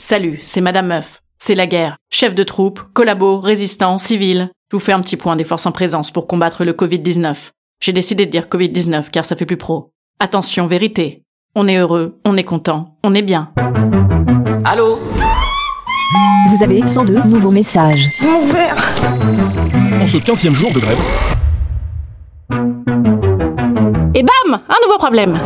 Salut, c'est Madame Meuf. C'est la guerre. Chef de troupe, collabo, résistant, civil. Je vous fais un petit point des forces en présence pour combattre le Covid-19. J'ai décidé de dire Covid-19 car ça fait plus pro. Attention, vérité. On est heureux, on est content, on est bien. Allô? Vous avez 102 nouveaux messages. En ce 15e jour de grève, Et bam Un nouveau problème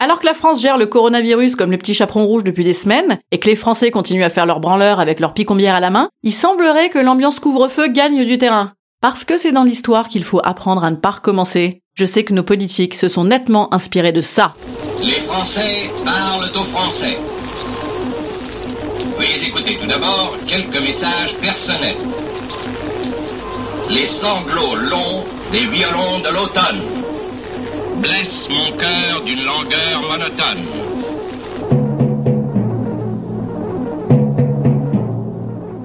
alors que la France gère le coronavirus comme les petits chaperons rouges depuis des semaines, et que les Français continuent à faire leur branleur avec leur picombière à la main, il semblerait que l'ambiance couvre-feu gagne du terrain. Parce que c'est dans l'histoire qu'il faut apprendre à ne pas recommencer. Je sais que nos politiques se sont nettement inspirés de ça. Les Français parlent aux Français. Veuillez écouter tout d'abord quelques messages personnels. Les sanglots longs des violons de l'automne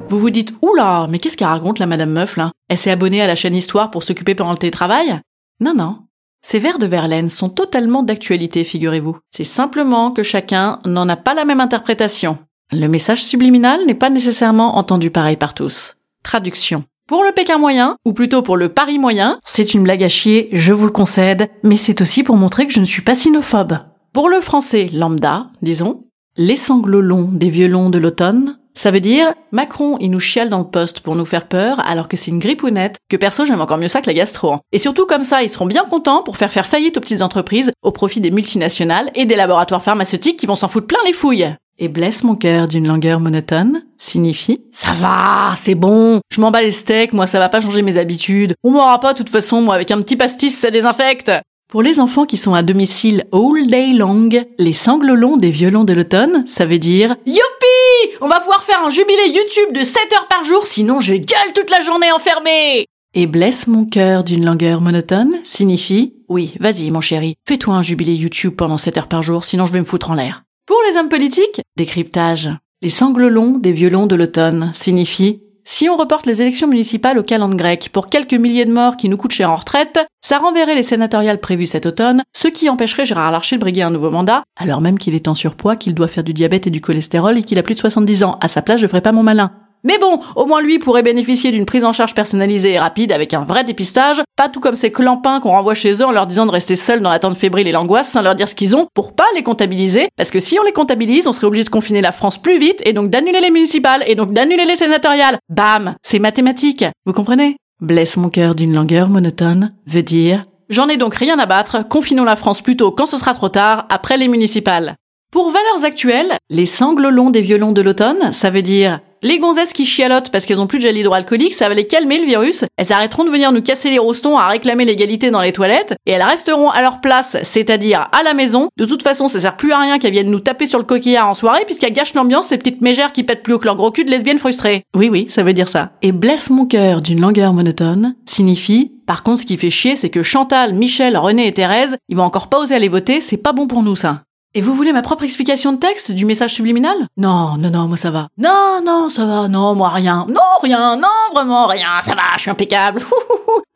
Vous vous dites, oula, mais qu'est-ce qu'elle raconte la Madame Meuf là? Elle s'est abonnée à la chaîne Histoire pour s'occuper pendant le télétravail? Non, non. Ces vers de Verlaine sont totalement d'actualité, figurez-vous. C'est simplement que chacun n'en a pas la même interprétation. Le message subliminal n'est pas nécessairement entendu pareil par tous. Traduction. Pour le Pékin moyen, ou plutôt pour le Paris moyen, c'est une blague à chier, je vous le concède, mais c'est aussi pour montrer que je ne suis pas sinophobe. Pour le français lambda, disons, les sanglots longs des violons de l'automne, ça veut dire Macron, il nous chiale dans le poste pour nous faire peur alors que c'est une gripponnette, que perso j'aime encore mieux ça que la gastro. hein. Et surtout comme ça, ils seront bien contents pour faire faire faillite aux petites entreprises au profit des multinationales et des laboratoires pharmaceutiques qui vont s'en foutre plein les fouilles. Et blesse mon cœur d'une langueur monotone signifie Ça va, c'est bon, je m'en bats les steaks, moi ça va pas changer mes habitudes. On m'aura pas de toute façon, moi avec un petit pastis ça désinfecte. Pour les enfants qui sont à domicile all day long, les sanglots longs des violons de l'automne, ça veut dire Youpi On va pouvoir faire un jubilé YouTube de 7 heures par jour, sinon je gueule toute la journée enfermée Et blesse mon cœur d'une langueur monotone signifie Oui, vas-y mon chéri, fais-toi un jubilé YouTube pendant 7 heures par jour, sinon je vais me foutre en l'air. Pour les hommes politiques, décryptage. Les sanglots longs des violons de l'automne signifient si on reporte les élections municipales au calendrier grec pour quelques milliers de morts qui nous coûtent cher en retraite, ça renverrait les sénatoriales prévues cet automne, ce qui empêcherait Gérard Larcher de briguer un nouveau mandat, alors même qu'il est en surpoids, qu'il doit faire du diabète et du cholestérol et qu'il a plus de 70 ans. À sa place, je ferais pas mon malin. Mais bon, au moins lui pourrait bénéficier d'une prise en charge personnalisée et rapide avec un vrai dépistage, pas tout comme ces clampins qu'on renvoie chez eux en leur disant de rester seuls dans l'attente fébrile et l'angoisse sans leur dire ce qu'ils ont pour pas les comptabiliser, parce que si on les comptabilise, on serait obligé de confiner la France plus vite et donc d'annuler les municipales et donc d'annuler les sénatoriales. Bam, c'est mathématique, vous comprenez? Blesse mon cœur d'une langueur monotone veut dire J'en ai donc rien à battre, confinons la France plutôt quand ce sera trop tard, après les municipales. Pour valeurs actuelles, les sanglots longs des violons de l'automne, ça veut dire les gonzesses qui chialotent parce qu'elles ont plus de gel hydroalcoolique, ça va les calmer le virus. Elles arrêteront de venir nous casser les rostons à réclamer l'égalité dans les toilettes et elles resteront à leur place, c'est-à-dire à la maison. De toute façon, ça sert plus à rien qu'elles viennent nous taper sur le coquillard en soirée puisqu'elles gâchent l'ambiance ces petites mégères qui pètent plus haut que leur gros cul de lesbiennes frustrées. Oui, oui, ça veut dire ça. Et blesse mon cœur d'une langueur monotone signifie par contre, ce qui fait chier, c'est que Chantal, Michel, René et Thérèse, ils vont encore pas oser aller voter, c'est pas bon pour nous, ça. Et vous voulez ma propre explication de texte du message subliminal? Non, non, non, moi ça va. Non, non, ça va, non, moi rien. Non, rien, non, vraiment rien, ça va, je suis impeccable.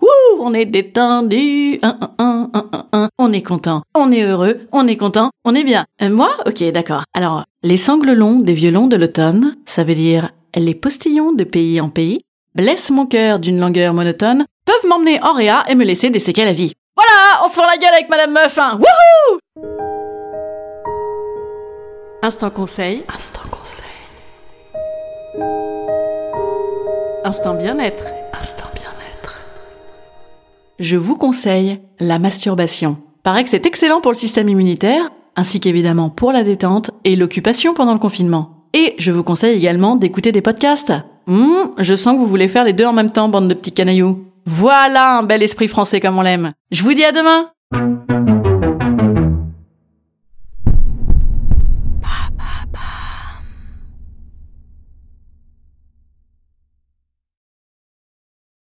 Ouh, on est détendu. Un, un, un. On est content, on est heureux, on est content, on est bien. Euh, moi? Ok, d'accord. Alors, les sangles des violons de l'automne, ça veut dire les postillons de pays en pays, blessent mon cœur d'une langueur monotone, peuvent m'emmener en réa et me laisser des à vie. Voilà, on se fend la gueule avec Madame Meuf, hein. Wouhou Instant conseil. Instant conseil. Instant bien-être. Instant bien-être. Je vous conseille la masturbation. Paraît que c'est excellent pour le système immunitaire, ainsi qu'évidemment pour la détente et l'occupation pendant le confinement. Et je vous conseille également d'écouter des podcasts. Hmm, je sens que vous voulez faire les deux en même temps, bande de petits canailloux. Voilà un bel esprit français comme on l'aime. Je vous dis à demain